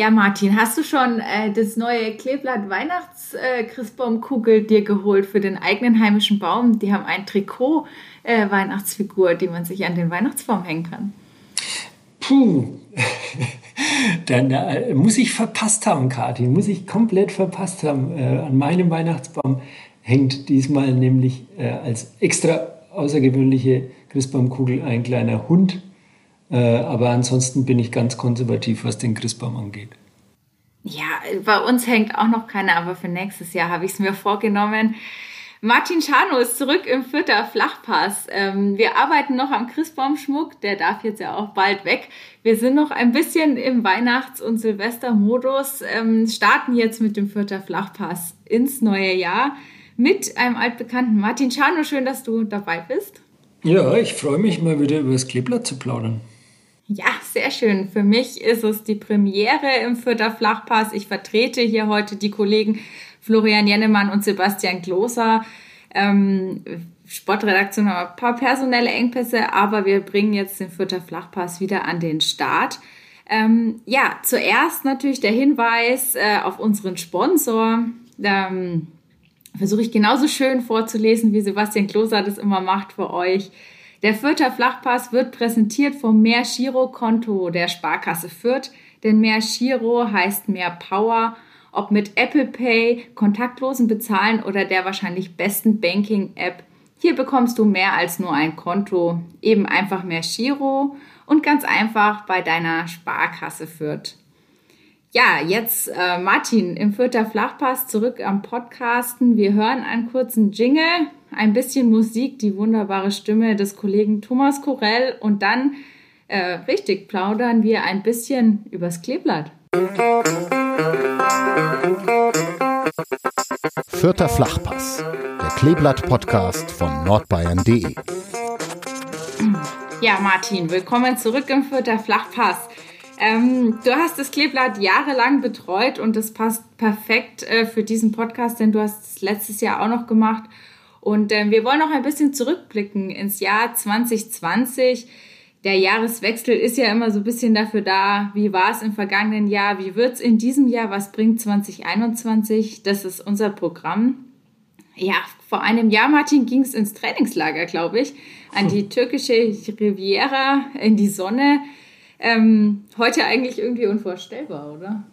Ja, Martin, hast du schon äh, das neue Kleeblatt Weihnachts-Christbaumkugel äh, dir geholt für den eigenen heimischen Baum? Die haben ein Trikot äh, Weihnachtsfigur, die man sich an den Weihnachtsbaum hängen kann. Puh, dann äh, muss ich verpasst haben, Kathi, muss ich komplett verpasst haben. Äh, an meinem Weihnachtsbaum hängt diesmal nämlich äh, als extra außergewöhnliche Christbaumkugel ein kleiner Hund. Äh, aber ansonsten bin ich ganz konservativ, was den Christbaum angeht. Ja, bei uns hängt auch noch keiner, aber für nächstes Jahr habe ich es mir vorgenommen. Martin Schano ist zurück im Vierter Flachpass. Ähm, wir arbeiten noch am Christbaumschmuck, der darf jetzt ja auch bald weg. Wir sind noch ein bisschen im Weihnachts- und Silvestermodus, ähm, starten jetzt mit dem Vierter Flachpass ins neue Jahr mit einem altbekannten Martin Schano. Schön, dass du dabei bist. Ja, ich freue mich mal wieder über das Kleeblatt zu plaudern. Ja, sehr schön. Für mich ist es die Premiere im Vierter Flachpass. Ich vertrete hier heute die Kollegen Florian Jennemann und Sebastian Gloser. Ähm, Sportredaktion haben ein paar personelle Engpässe, aber wir bringen jetzt den Vierter Flachpass wieder an den Start. Ähm, ja, zuerst natürlich der Hinweis äh, auf unseren Sponsor. Ähm, Versuche ich genauso schön vorzulesen, wie Sebastian Gloser das immer macht für euch. Der Fürther Flachpass wird präsentiert vom Mehr Giro Konto der Sparkasse Fürth, denn Mehr Giro heißt mehr Power ob mit Apple Pay, kontaktlosen Bezahlen oder der wahrscheinlich besten Banking-App. Hier bekommst du mehr als nur ein Konto, eben einfach mehr Giro und ganz einfach bei deiner Sparkasse führt. Ja, jetzt äh, Martin im Vierter Flachpass zurück am Podcasten. Wir hören einen kurzen Jingle, ein bisschen Musik, die wunderbare Stimme des Kollegen Thomas Korell und dann äh, richtig plaudern wir ein bisschen übers Kleeblatt. Vierter Flachpass, der Kleeblatt-Podcast von nordbayern.de. Ja, Martin, willkommen zurück im Vierter Flachpass. Ähm, du hast das Kleeblatt jahrelang betreut und das passt perfekt äh, für diesen Podcast, denn du hast es letztes Jahr auch noch gemacht. Und äh, wir wollen noch ein bisschen zurückblicken ins Jahr 2020 der Jahreswechsel ist ja immer so ein bisschen dafür da, wie war es im vergangenen Jahr, wie wird es in diesem Jahr, was bringt 2021. Das ist unser Programm. Ja, vor einem Jahr, Martin, ging es ins Trainingslager, glaube ich, an die türkische Riviera, in die Sonne. Ähm, heute eigentlich irgendwie unvorstellbar, oder?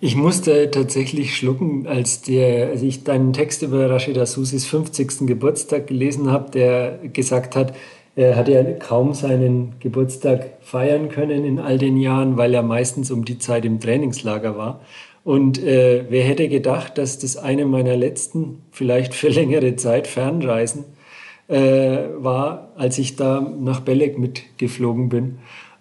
Ich musste tatsächlich schlucken, als, der, als ich deinen Text über Rashida Susis 50. Geburtstag gelesen habe, der gesagt hat, er hat ja kaum seinen Geburtstag feiern können in all den Jahren, weil er meistens um die Zeit im Trainingslager war. Und äh, wer hätte gedacht, dass das eine meiner letzten, vielleicht für längere Zeit Fernreisen äh, war, als ich da nach Belek mitgeflogen bin.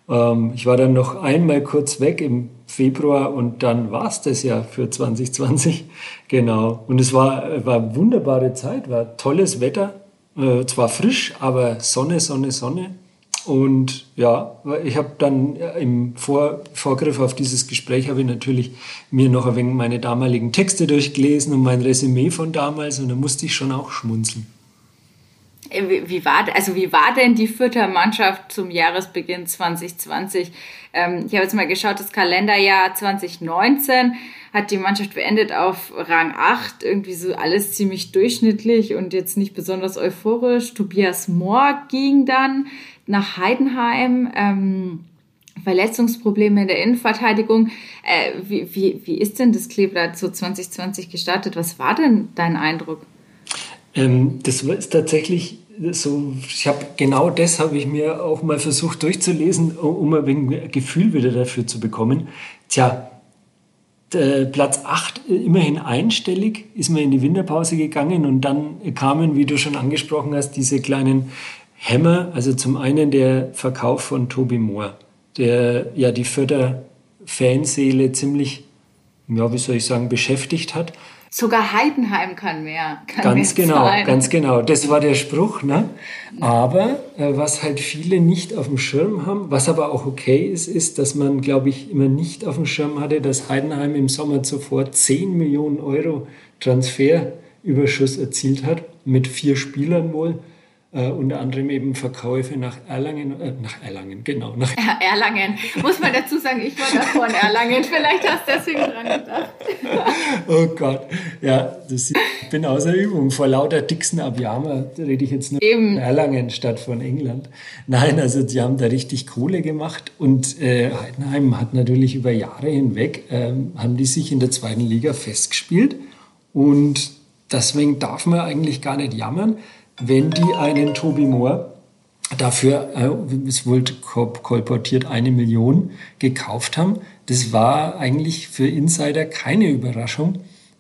Ähm, ich war dann noch einmal kurz weg im Februar und dann war es das ja für 2020. Genau. Und es war, war wunderbare Zeit, war tolles Wetter. Äh, zwar frisch, aber Sonne, Sonne, Sonne. Und ja, ich habe dann im Vor Vorgriff auf dieses Gespräch habe ich natürlich mir noch ein wenig meine damaligen Texte durchgelesen und mein Resümee von damals und da musste ich schon auch schmunzeln. Wie, wie, war, also wie war denn die Fürther Mannschaft zum Jahresbeginn 2020? Ähm, ich habe jetzt mal geschaut, das Kalenderjahr 2019 hat die Mannschaft beendet auf Rang 8, irgendwie so alles ziemlich durchschnittlich und jetzt nicht besonders euphorisch. Tobias Mohr ging dann nach Heidenheim. Ähm, Verletzungsprobleme in der Innenverteidigung. Äh, wie, wie, wie ist denn das Kleeblatt so 2020 gestartet? Was war denn dein Eindruck? Ähm, das ist tatsächlich so, ich habe genau das habe ich mir auch mal versucht durchzulesen, um ein Gefühl wieder dafür zu bekommen. Tja, Platz 8 immerhin einstellig, ist man in die Winterpause gegangen und dann kamen, wie du schon angesprochen hast, diese kleinen Hämmer. Also zum einen der Verkauf von Toby Moore, der ja die Förder-Fanseele ziemlich, ja, wie soll ich sagen, beschäftigt hat. Sogar Heidenheim kann mehr. Kann ganz mehr genau, sein. ganz genau. Das war der Spruch. Ne? Aber äh, was halt viele nicht auf dem Schirm haben, was aber auch okay ist, ist, dass man, glaube ich, immer nicht auf dem Schirm hatte, dass Heidenheim im Sommer zuvor 10 Millionen Euro Transferüberschuss erzielt hat, mit vier Spielern wohl. Äh, unter anderem eben Verkäufe nach Erlangen, äh, nach Erlangen, genau. Nach Erlangen. Muss man dazu sagen, ich war davor in Erlangen. Vielleicht hast du deswegen dran gedacht. oh Gott. Ja, das, ich bin außer Übung. Vor lauter Dixon Abiyama rede ich jetzt nur eben. von Erlangen statt von England. Nein, also die haben da richtig Kohle gemacht und äh, Heidenheim hat natürlich über Jahre hinweg, äh, haben die sich in der zweiten Liga festgespielt und deswegen darf man eigentlich gar nicht jammern wenn die einen Toby Moore dafür, äh, es wurde kolportiert, eine Million gekauft haben. Das war eigentlich für Insider keine Überraschung.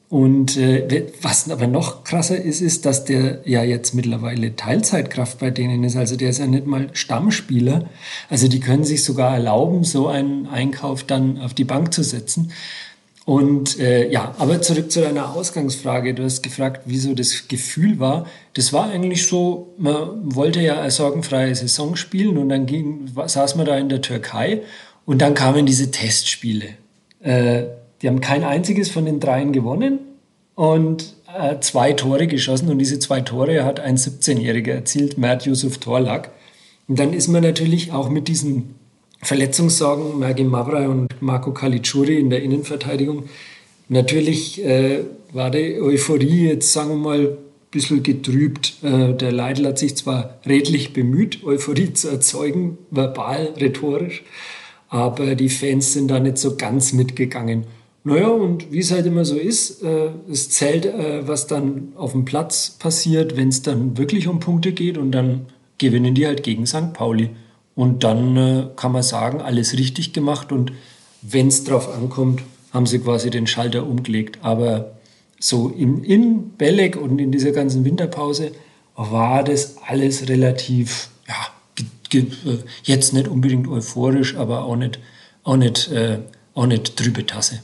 Und äh, was aber noch krasser ist, ist, dass der ja jetzt mittlerweile Teilzeitkraft bei denen ist. Also der ist ja nicht mal Stammspieler. Also die können sich sogar erlauben, so einen Einkauf dann auf die Bank zu setzen. Und äh, ja, aber zurück zu deiner Ausgangsfrage. Du hast gefragt, wieso das Gefühl war. Das war eigentlich so, man wollte ja eine sorgenfreie Saison spielen und dann ging, saß man da in der Türkei und dann kamen diese Testspiele. Äh, die haben kein einziges von den dreien gewonnen und äh, zwei Tore geschossen und diese zwei Tore hat ein 17-Jähriger erzielt, Mert Yusuf Torlak. Und dann ist man natürlich auch mit diesen Verletzungssorgen, Mergi Mavra und Marco Caligiuri in der Innenverteidigung. Natürlich äh, war die Euphorie jetzt, sagen wir mal, ein bisschen getrübt. Äh, der Leidl hat sich zwar redlich bemüht, Euphorie zu erzeugen, verbal, rhetorisch, aber die Fans sind da nicht so ganz mitgegangen. Naja, und wie es halt immer so ist, äh, es zählt, äh, was dann auf dem Platz passiert, wenn es dann wirklich um Punkte geht und dann gewinnen die halt gegen St. Pauli. Und dann äh, kann man sagen, alles richtig gemacht und wenn es drauf ankommt, haben sie quasi den Schalter umgelegt. Aber so im, in Belek und in dieser ganzen Winterpause war das alles relativ, ja, äh, jetzt nicht unbedingt euphorisch, aber auch nicht, auch nicht, äh, auch nicht trübe Tasse.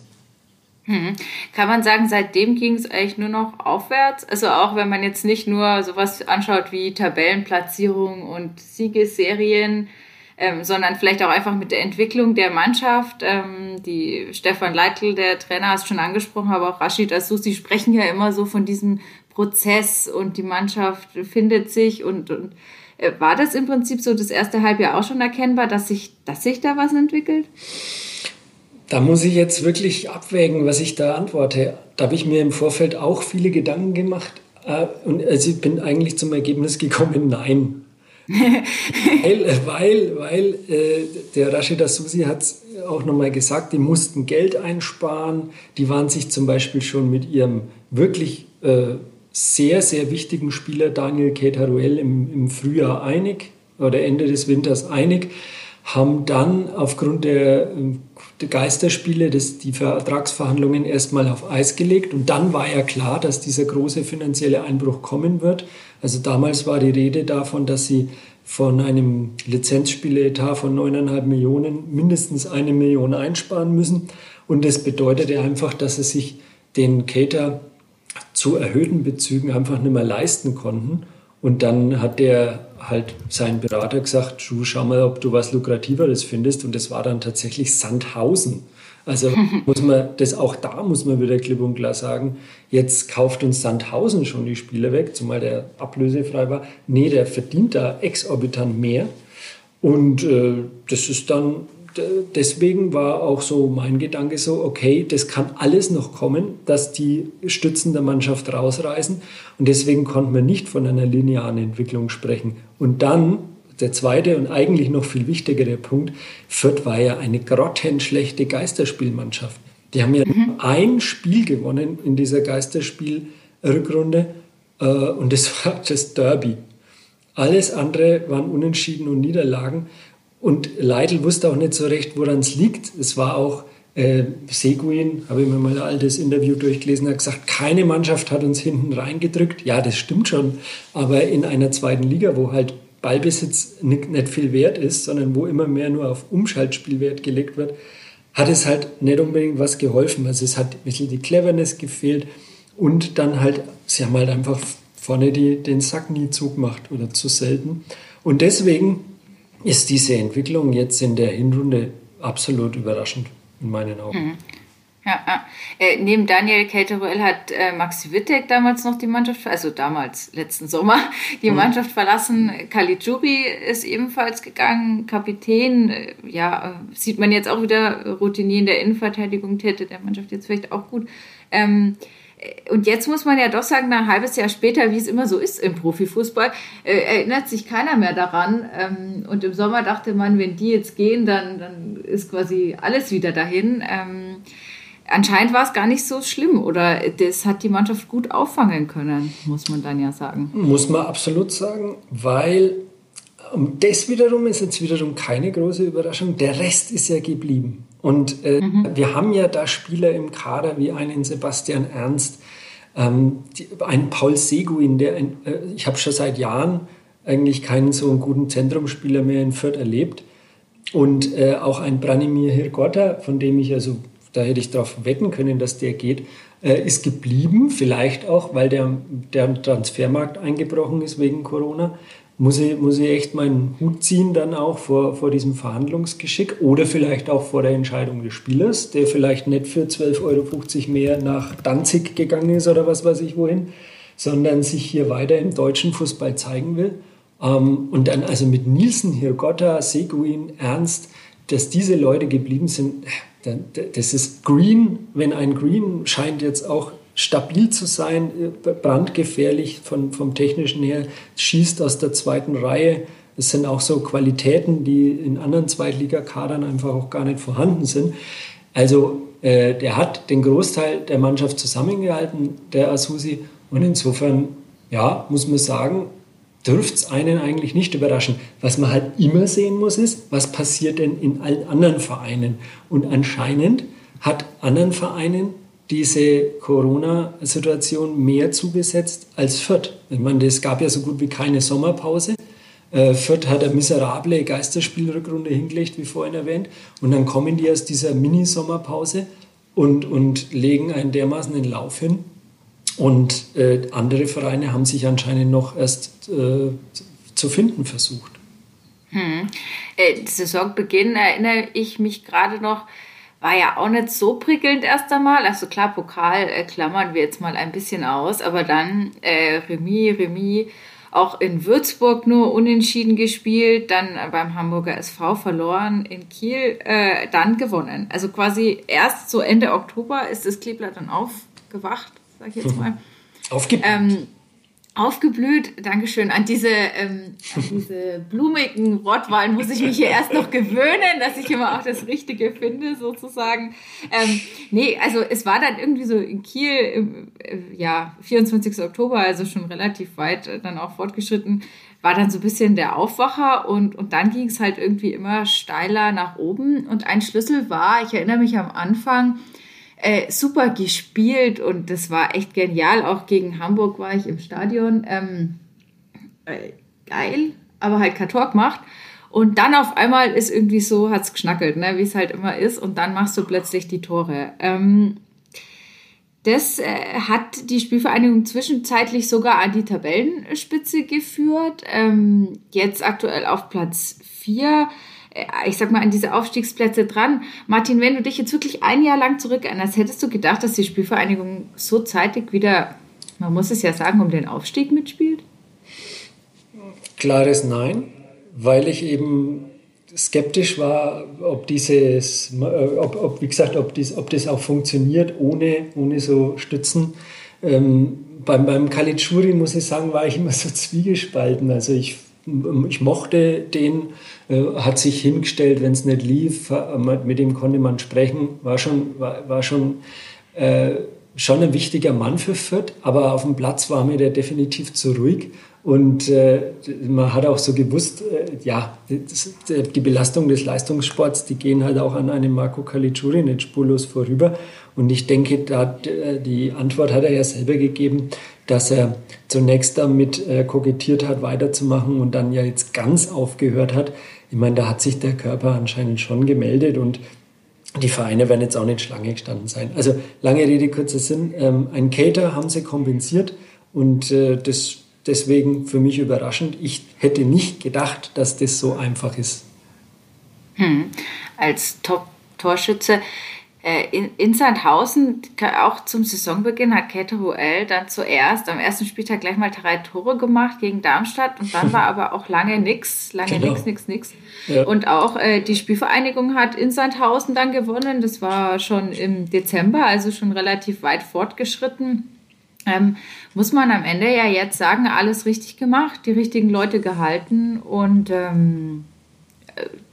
Hm. Kann man sagen, seitdem ging es eigentlich nur noch aufwärts? Also auch wenn man jetzt nicht nur sowas anschaut wie Tabellenplatzierung und Siegesserien, ähm, sondern vielleicht auch einfach mit der Entwicklung der Mannschaft. Ähm, die Stefan Leitl, der Trainer, hast schon angesprochen, aber auch Rashid Asusi sprechen ja immer so von diesem Prozess und die Mannschaft findet sich und, und äh, war das im Prinzip so das erste Halbjahr auch schon erkennbar, dass sich, dass sich da was entwickelt? Da muss ich jetzt wirklich abwägen, was ich da antworte. Da habe ich mir im Vorfeld auch viele Gedanken gemacht. Äh, und also ich bin eigentlich zum Ergebnis gekommen, nein. weil, weil, weil äh, der Rashida Susi hat auch nochmal gesagt, die mussten Geld einsparen. Die waren sich zum Beispiel schon mit ihrem wirklich äh, sehr, sehr wichtigen Spieler Daniel Keteruel im, im Frühjahr einig oder Ende des Winters einig haben dann aufgrund der, der Geisterspiele das, die Vertragsverhandlungen erstmal auf Eis gelegt. Und dann war ja klar, dass dieser große finanzielle Einbruch kommen wird. Also damals war die Rede davon, dass sie von einem Lizenzspieletat von 9,5 Millionen mindestens eine Million einsparen müssen. Und das bedeutete einfach, dass sie sich den Cater zu erhöhten Bezügen einfach nicht mehr leisten konnten. Und dann hat der halt seinen Berater gesagt, schau mal, ob du was Lukrativeres findest. Und das war dann tatsächlich Sandhausen. Also muss man das auch da muss man wieder klipp und klar sagen, jetzt kauft uns Sandhausen schon die Spiele weg, zumal der ablösefrei war. Nee, der verdient da exorbitant mehr. Und äh, das ist dann deswegen war auch so mein Gedanke so, okay, das kann alles noch kommen, dass die Stützen der Mannschaft rausreißen. Und deswegen konnten wir nicht von einer linearen Entwicklung sprechen. Und dann der zweite und eigentlich noch viel wichtigere Punkt, Fürth war ja eine grottenschlechte Geisterspielmannschaft. Die haben ja mhm. ein Spiel gewonnen in dieser Geisterspielrückrunde äh, und das war das Derby. Alles andere waren Unentschieden und Niederlagen. Und Leitl wusste auch nicht so recht, woran es liegt. Es war auch äh, Seguin, habe ich mir mal ein altes Interview durchgelesen, hat gesagt, keine Mannschaft hat uns hinten reingedrückt. Ja, das stimmt schon. Aber in einer zweiten Liga, wo halt Ballbesitz nicht, nicht viel wert ist, sondern wo immer mehr nur auf Umschaltspielwert gelegt wird, hat es halt nicht unbedingt was geholfen. Also es hat ein bisschen die Cleverness gefehlt und dann halt, sie haben halt einfach vorne die, den Sack nie zugemacht oder zu selten. Und deswegen ist diese Entwicklung jetzt in der Hinrunde absolut überraschend in meinen Augen. Mhm. Ja, ja. Äh, neben Daniel Kelteruel hat äh, Maxi Wittek damals noch die Mannschaft, also damals, letzten Sommer, die mhm. Mannschaft verlassen. Caligiuri ist ebenfalls gegangen, Kapitän. Äh, ja, äh, sieht man jetzt auch wieder Routinier in der Innenverteidigung, täte der Mannschaft jetzt vielleicht auch gut. Ähm, äh, und jetzt muss man ja doch sagen, ein halbes Jahr später, wie es immer so ist im Profifußball, äh, erinnert sich keiner mehr daran. Ähm, und im Sommer dachte man, wenn die jetzt gehen, dann, dann ist quasi alles wieder dahin. Ähm, anscheinend war es gar nicht so schlimm oder das hat die Mannschaft gut auffangen können, muss man dann ja sagen. Muss man absolut sagen, weil das wiederum ist jetzt wiederum keine große Überraschung. Der Rest ist ja geblieben. Und äh, mhm. wir haben ja da Spieler im Kader wie einen Sebastian Ernst, ähm, die, einen Paul Seguin, der ein, äh, ich habe schon seit Jahren eigentlich keinen so einen guten Zentrumspieler mehr in Fürth erlebt. Und äh, auch ein Branimir Hirgota, von dem ich also da hätte ich darauf wetten können, dass der geht, äh, ist geblieben. Vielleicht auch, weil der, der Transfermarkt eingebrochen ist wegen Corona. Muss ich, muss ich echt meinen Hut ziehen dann auch vor, vor diesem Verhandlungsgeschick oder vielleicht auch vor der Entscheidung des Spielers, der vielleicht nicht für 12,50 Euro mehr nach Danzig gegangen ist oder was weiß ich wohin, sondern sich hier weiter im deutschen Fußball zeigen will. Ähm, und dann also mit Nielsen, Hirgotta, Seguin, Ernst, dass diese Leute geblieben sind, das ist Green, wenn ein Green scheint jetzt auch stabil zu sein, äh, brandgefährlich von, vom technischen her, schießt aus der zweiten Reihe. Das sind auch so Qualitäten, die in anderen Zweitligakadern einfach auch gar nicht vorhanden sind. Also äh, der hat den Großteil der Mannschaft zusammengehalten, der Asusi. Und insofern, ja, muss man sagen, dürfte es einen eigentlich nicht überraschen. Was man halt immer sehen muss, ist, was passiert denn in allen anderen Vereinen. Und anscheinend hat anderen Vereinen diese Corona-Situation mehr zugesetzt als Fürth. Ich meine, es gab ja so gut wie keine Sommerpause. Äh, Fürth hat eine miserable Geisterspielrückrunde hingelegt, wie vorhin erwähnt. Und dann kommen die aus dieser Mini-Sommerpause und, und legen einen dermaßen den Lauf hin, und äh, andere Vereine haben sich anscheinend noch erst äh, zu finden versucht. Hm. Äh, Saisonbeginn erinnere ich mich gerade noch, war ja auch nicht so prickelnd erst einmal. Also klar, Pokal äh, klammern wir jetzt mal ein bisschen aus, aber dann äh, Remis, Remis, auch in Würzburg nur unentschieden gespielt, dann beim Hamburger SV verloren, in Kiel äh, dann gewonnen. Also quasi erst so Ende Oktober ist das Kleeblatt dann aufgewacht sag ich jetzt mal. Aufgeblüht. Ähm, aufgeblüht, Dankeschön. An diese, ähm, an diese blumigen Rottweilen muss ich mich hier erst noch gewöhnen, dass ich immer auch das Richtige finde, sozusagen. Ähm, nee, also es war dann irgendwie so in Kiel, äh, ja, 24. Oktober, also schon relativ weit äh, dann auch fortgeschritten, war dann so ein bisschen der Aufwacher und, und dann ging es halt irgendwie immer steiler nach oben. Und ein Schlüssel war, ich erinnere mich am Anfang, äh, super gespielt und das war echt genial. Auch gegen Hamburg war ich im Stadion. Ähm, äh, geil, aber halt kein Tor gemacht. Und dann auf einmal ist irgendwie so, hat's geschnackelt, ne, wie es halt immer ist. Und dann machst du plötzlich die Tore. Ähm, das äh, hat die Spielvereinigung zwischenzeitlich sogar an die Tabellenspitze geführt. Ähm, jetzt aktuell auf Platz 4 ich sag mal, an diese Aufstiegsplätze dran. Martin, wenn du dich jetzt wirklich ein Jahr lang zurückerinnerst, hättest du gedacht, dass die Spielvereinigung so zeitig wieder, man muss es ja sagen, um den Aufstieg mitspielt? Klares Nein, weil ich eben skeptisch war, ob dieses, äh, ob, ob wie gesagt, ob, dies, ob das auch funktioniert ohne, ohne so Stützen. Ähm, beim, beim Kalitschuri, muss ich sagen, war ich immer so zwiegespalten. Also ich ich mochte den, äh, hat sich hingestellt, wenn es nicht lief, mit dem konnte man sprechen, war schon, war, war schon, äh, schon ein wichtiger Mann für Fürth, aber auf dem Platz war mir der definitiv zu ruhig und äh, man hat auch so gewusst, äh, ja, das, die Belastung des Leistungssports, die gehen halt auch an einem Marco Caligiuri nicht spurlos vorüber und ich denke, da, äh, die Antwort hat er ja selber gegeben, dass er zunächst damit äh, kokettiert hat, weiterzumachen und dann ja jetzt ganz aufgehört hat. Ich meine, da hat sich der Körper anscheinend schon gemeldet und die Vereine werden jetzt auch nicht Schlange gestanden sein. Also lange Rede, kurzer Sinn. Ähm, ein Cater haben sie kompensiert und äh, das deswegen für mich überraschend. Ich hätte nicht gedacht, dass das so einfach ist. Hm. Als Top-Torschütze in, in Sandhausen, auch zum Saisonbeginn, hat Käthe Ruel dann zuerst am ersten Spieltag gleich mal drei Tore gemacht gegen Darmstadt und dann war aber auch lange nichts, lange genau. nichts, nichts, nichts. Ja. Und auch äh, die Spielvereinigung hat in Sandhausen dann gewonnen. Das war schon im Dezember, also schon relativ weit fortgeschritten. Ähm, muss man am Ende ja jetzt sagen, alles richtig gemacht, die richtigen Leute gehalten und ähm,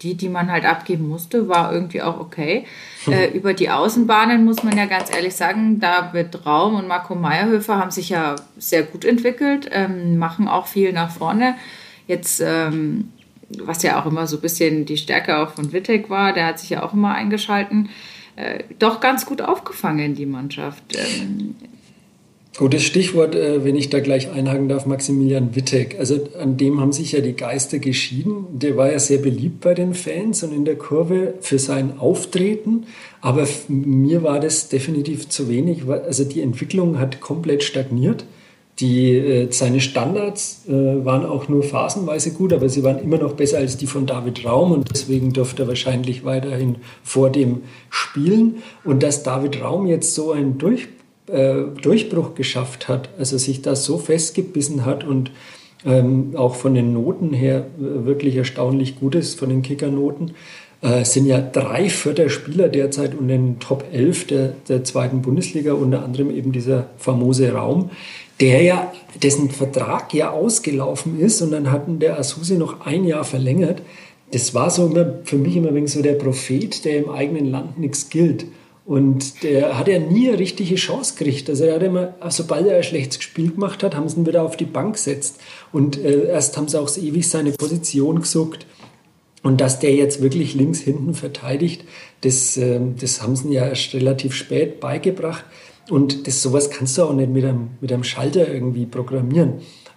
die, die man halt abgeben musste, war irgendwie auch okay. Hm. Äh, über die Außenbahnen muss man ja ganz ehrlich sagen, David Raum und Marco Meyerhöfer haben sich ja sehr gut entwickelt, ähm, machen auch viel nach vorne. Jetzt, ähm, was ja auch immer so ein bisschen die Stärke auch von Wittek war, der hat sich ja auch immer eingeschalten, äh, doch ganz gut aufgefangen, die Mannschaft. Ähm, Gutes Stichwort, äh, wenn ich da gleich einhaken darf, Maximilian Wittek. Also an dem haben sich ja die Geister geschieden. Der war ja sehr beliebt bei den Fans und in der Kurve für sein Auftreten. Aber mir war das definitiv zu wenig. Also die Entwicklung hat komplett stagniert. Die, äh, seine Standards äh, waren auch nur phasenweise gut, aber sie waren immer noch besser als die von David Raum und deswegen durfte er wahrscheinlich weiterhin vor dem spielen. Und dass David Raum jetzt so einen Durchbruch äh, Durchbruch geschafft hat, also sich da so festgebissen hat und ähm, auch von den Noten her äh, wirklich erstaunlich gut ist, von den Kickernoten. Äh, sind ja drei Förderspieler derzeit und den Top 11 der, der zweiten Bundesliga, unter anderem eben dieser famose Raum, der ja, dessen Vertrag ja ausgelaufen ist und dann hatten der Asusi noch ein Jahr verlängert. Das war so immer für mich immer wegen so der Prophet, der im eigenen Land nichts gilt. Und der hat ja nie eine richtige Chance gekriegt. Also er hat immer, sobald er ein schlechtes Spiel gemacht hat, haben sie ihn wieder auf die Bank gesetzt. Und äh, erst haben sie auch ewig seine Position gesucht. Und dass der jetzt wirklich links hinten verteidigt, das, äh, das haben sie ja erst relativ spät beigebracht. Und das, sowas kannst du auch nicht mit einem, mit einem Schalter irgendwie programmieren.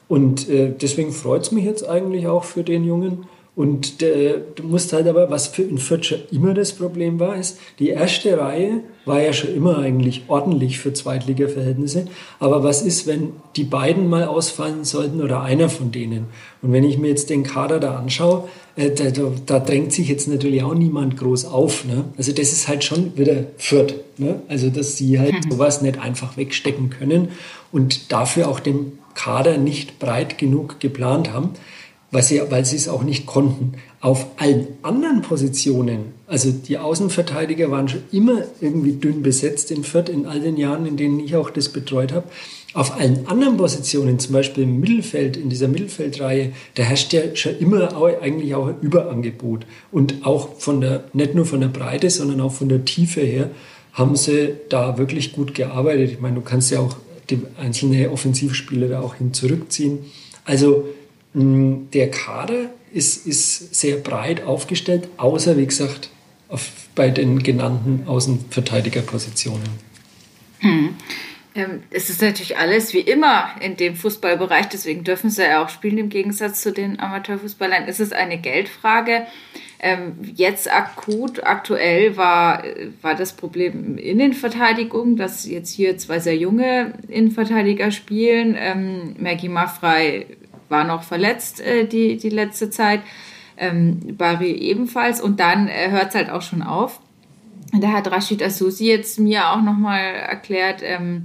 Und äh, deswegen freut es mich jetzt eigentlich auch für den Jungen, und äh, du musst halt aber, was für in Fürth schon immer das Problem war, ist, die erste Reihe war ja schon immer eigentlich ordentlich für Zweitliga-Verhältnisse. Aber was ist, wenn die beiden mal ausfallen sollten oder einer von denen? Und wenn ich mir jetzt den Kader da anschaue, äh, da, da, drängt sich jetzt natürlich auch niemand groß auf. Ne? Also das ist halt schon wieder Fürth. Ne? Also dass sie halt mhm. sowas nicht einfach wegstecken können und dafür auch den Kader nicht breit genug geplant haben weil sie, weil sie es auch nicht konnten. Auf allen anderen Positionen, also die Außenverteidiger waren schon immer irgendwie dünn besetzt in Fürth in all den Jahren, in denen ich auch das betreut habe. Auf allen anderen Positionen, zum Beispiel im Mittelfeld, in dieser Mittelfeldreihe, da herrscht ja schon immer eigentlich auch ein Überangebot. Und auch von der, nicht nur von der Breite, sondern auch von der Tiefe her, haben sie da wirklich gut gearbeitet. Ich meine, du kannst ja auch die einzelnen Offensivspieler da auch hin zurückziehen. Also der Kader ist, ist sehr breit aufgestellt, außer wie gesagt auf, bei den genannten Außenverteidigerpositionen. Hm. Ähm, es ist natürlich alles wie immer in dem Fußballbereich, deswegen dürfen sie ja auch spielen im Gegensatz zu den Amateurfußballern. Es ist eine Geldfrage. Ähm, jetzt akut, aktuell war, war das Problem Innenverteidigung, dass jetzt hier zwei sehr junge Innenverteidiger spielen. Ähm, Maggie Maffrey war noch verletzt äh, die, die letzte Zeit. Ähm, Bari ebenfalls. Und dann äh, hört es halt auch schon auf. Da hat Rashid Asusi jetzt mir auch nochmal erklärt, ähm,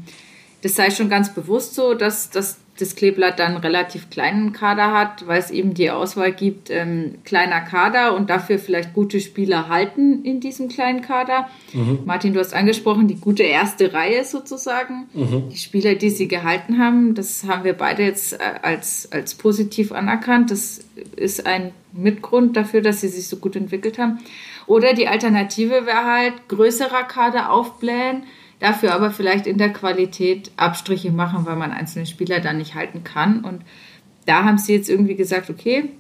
das sei schon ganz bewusst so, dass, dass das Kleeblatt dann relativ kleinen Kader hat, weil es eben die Auswahl gibt, ähm, kleiner Kader und dafür vielleicht gute Spieler halten in diesem kleinen Kader. Mhm. Martin, du hast angesprochen, die gute erste Reihe sozusagen. Mhm. Die Spieler, die sie gehalten haben, das haben wir beide jetzt äh, als, als positiv anerkannt. Das ist ein Mitgrund dafür, dass sie sich so gut entwickelt haben. Oder die Alternative wäre halt größerer Kader aufblähen dafür aber vielleicht in der Qualität Abstriche machen, weil man einzelne Spieler dann nicht halten kann. Und da haben sie jetzt irgendwie gesagt, okay,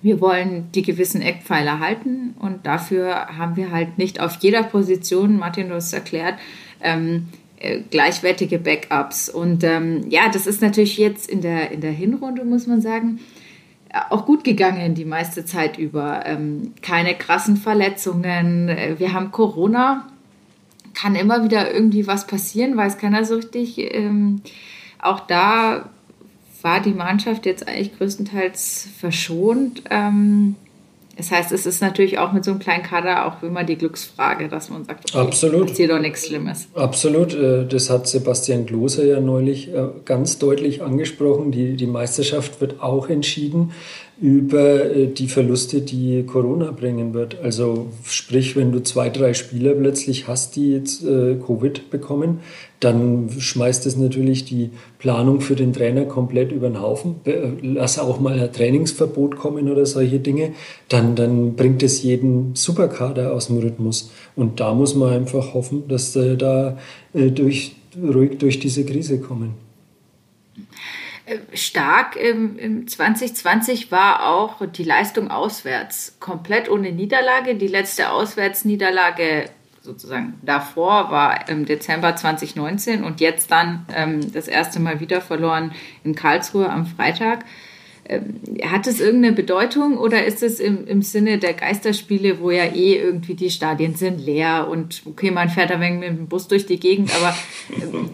wir wollen die gewissen Eckpfeiler halten und dafür haben wir halt nicht auf jeder Position, Martin, du hast erklärt, ähm, äh, gleichwertige Backups. Und ähm, ja, das ist natürlich jetzt in der, in der Hinrunde, muss man sagen, auch gut gegangen die meiste Zeit über. Ähm, keine krassen Verletzungen. Äh, wir haben Corona, kann immer wieder irgendwie was passieren, weiß keiner so richtig. Ähm, auch da war die Mannschaft jetzt eigentlich größtenteils verschont. Ähm, Das heißt, es ist natürlich auch mit so einem kleinen Kader auch immer die Glücksfrage, dass man sagt, okay, Absolut. passiert doch nichts Schlimmes. Absolut. Äh, das hat Sebastian Gloser ja neulich äh, ganz deutlich angesprochen. Die, die Meisterschaft wird auch entschieden über äh, die Verluste, die Corona bringen wird. Also sprich, wenn du zwei, drei Spieler plötzlich hast, die jetzt äh, Covid bekommen, dann schmeißt es natürlich die Planung für den Trainer komplett über den Haufen. Äh, lass auch mal ein Trainingsverbot kommen oder solche Dinge, dann, dann bringt es jeden Superkader aus dem Rhythmus. Und da muss man einfach hoffen, dass äh, da äh, durch, ruhig durch diese Krise kommen. Äh, stark im, im 2020 war auch die Leistung auswärts. Komplett ohne Niederlage. Die letzte Auswärtsniederlage sozusagen davor war im Dezember 2019 und jetzt dann ähm, das erste Mal wieder verloren in Karlsruhe am Freitag. Ähm, hat es irgendeine Bedeutung oder ist es im, im Sinne der Geisterspiele, wo ja eh irgendwie die Stadien sind leer und okay, man fährt da wenig mit dem Bus durch die Gegend, aber ähm,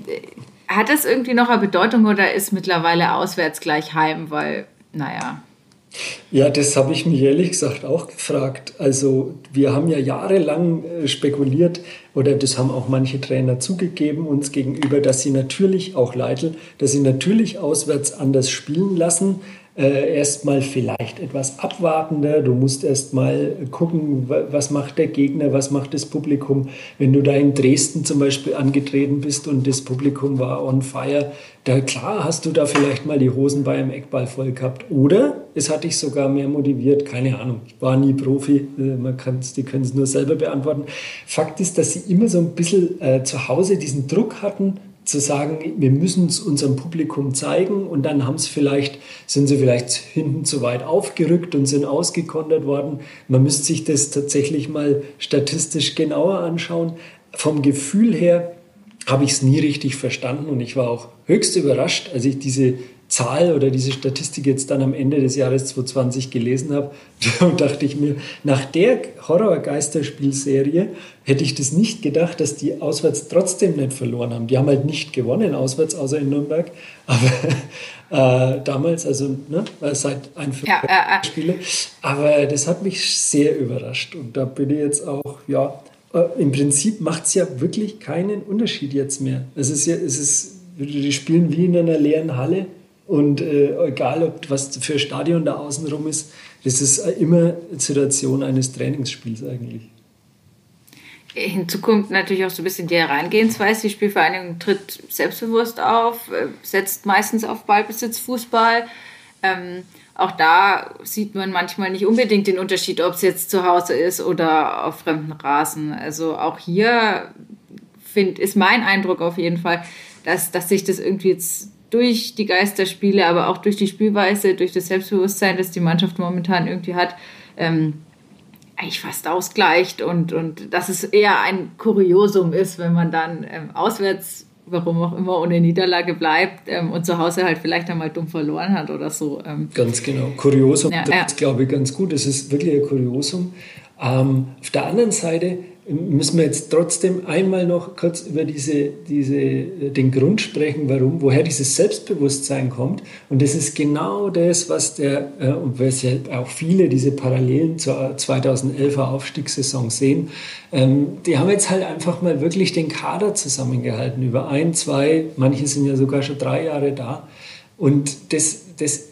hat das irgendwie noch eine Bedeutung oder ist mittlerweile auswärts gleich heim, weil, naja. Ja, das habe ich mich ehrlich gesagt auch gefragt. Also wir haben ja jahrelang äh, spekuliert oder das haben auch manche Trainer zugegeben uns gegenüber, dass sie natürlich auch Leitl, dass sie natürlich auswärts anders spielen lassen, äh, erstmal vielleicht etwas abwartender. Du musst erstmal gucken, was macht der Gegner, was macht das Publikum. Wenn du da in Dresden zum Beispiel angetreten bist und das Publikum war on fire, da klar hast du da vielleicht mal die Hosen bei einem Eckball voll gehabt. Oder es hat dich sogar mehr motiviert, keine Ahnung. Ich war nie Profi, äh, man kann's, die können es nur selber beantworten. Fakt ist, dass sie immer so ein bisschen äh, zu Hause diesen Druck hatten, zu sagen, wir müssen es unserem Publikum zeigen und dann haben sie vielleicht, sind sie vielleicht hinten zu weit aufgerückt und sind ausgekontert worden. Man müsste sich das tatsächlich mal statistisch genauer anschauen. Vom Gefühl her habe ich es nie richtig verstanden und ich war auch höchst überrascht, als ich diese Zahl oder diese Statistik jetzt dann am Ende des Jahres 2020 gelesen habe, dachte ich mir, nach der Horror-Geisterspielserie hätte ich das nicht gedacht, dass die auswärts trotzdem nicht verloren haben. Die haben halt nicht gewonnen auswärts, außer in Nürnberg. Aber äh, damals, also ne, seit ein ja, äh, Spiele. Aber das hat mich sehr überrascht. Und da bin ich jetzt auch, ja, äh, im Prinzip macht es ja wirklich keinen Unterschied jetzt mehr. Es ist ja, es ist, die spielen wie in einer leeren Halle und äh, egal, ob was für Stadion da außen rum ist, das ist immer Situation eines Trainingsspiels eigentlich. Hinzu kommt natürlich auch so ein bisschen die Herangehensweise. Die Spielvereinigung tritt selbstbewusst auf, äh, setzt meistens auf Ballbesitz, Fußball. Ähm, auch da sieht man manchmal nicht unbedingt den Unterschied, ob es jetzt zu Hause ist oder auf fremden Rasen. Also auch hier find, ist mein Eindruck auf jeden Fall, dass, dass sich das irgendwie jetzt durch die Geisterspiele, aber auch durch die Spielweise, durch das Selbstbewusstsein, das die Mannschaft momentan irgendwie hat, ähm, eigentlich fast ausgleicht und, und dass es eher ein Kuriosum ist, wenn man dann ähm, auswärts, warum auch immer, ohne Niederlage bleibt ähm, und zu Hause halt vielleicht einmal dumm verloren hat oder so. Ähm. Ganz genau. Kuriosum, ja, das ja. glaube ich ganz gut. Es ist wirklich ein Kuriosum. Ähm, auf der anderen Seite müssen wir jetzt trotzdem einmal noch kurz über diese, diese, äh, den Grund sprechen, warum, woher dieses Selbstbewusstsein kommt. Und das ist genau das, was der, äh, und weshalb auch viele diese Parallelen zur 2011er Aufstiegssaison sehen. Ähm, die haben jetzt halt einfach mal wirklich den Kader zusammengehalten über ein, zwei, manche sind ja sogar schon drei Jahre da. Und das, das,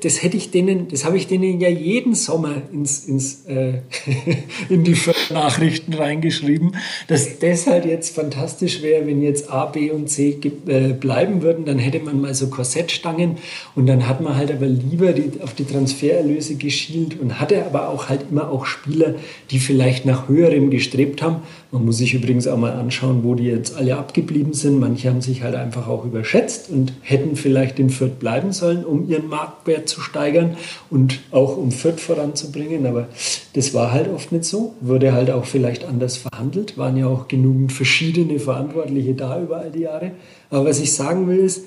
das hätte ich denen, das habe ich denen ja jeden Sommer ins, ins, äh, in die Nachrichten reingeschrieben, dass das halt jetzt fantastisch wäre, wenn jetzt A, B und C äh, bleiben würden, dann hätte man mal so Korsettstangen und dann hat man halt aber lieber die, auf die Transfererlöse geschielt und hatte aber auch halt immer auch Spieler, die vielleicht nach höherem gestrebt haben. Man muss sich übrigens auch mal anschauen, wo die jetzt alle abgeblieben sind. Manche haben sich halt einfach auch überschätzt und hätten vielleicht in Fürth bleiben sollen um ihren Marktwert zu steigern und auch um Fürth voranzubringen. Aber das war halt oft nicht so. Wurde halt auch vielleicht anders verhandelt. Waren ja auch genügend verschiedene Verantwortliche da über all die Jahre. Aber was ich sagen will ist,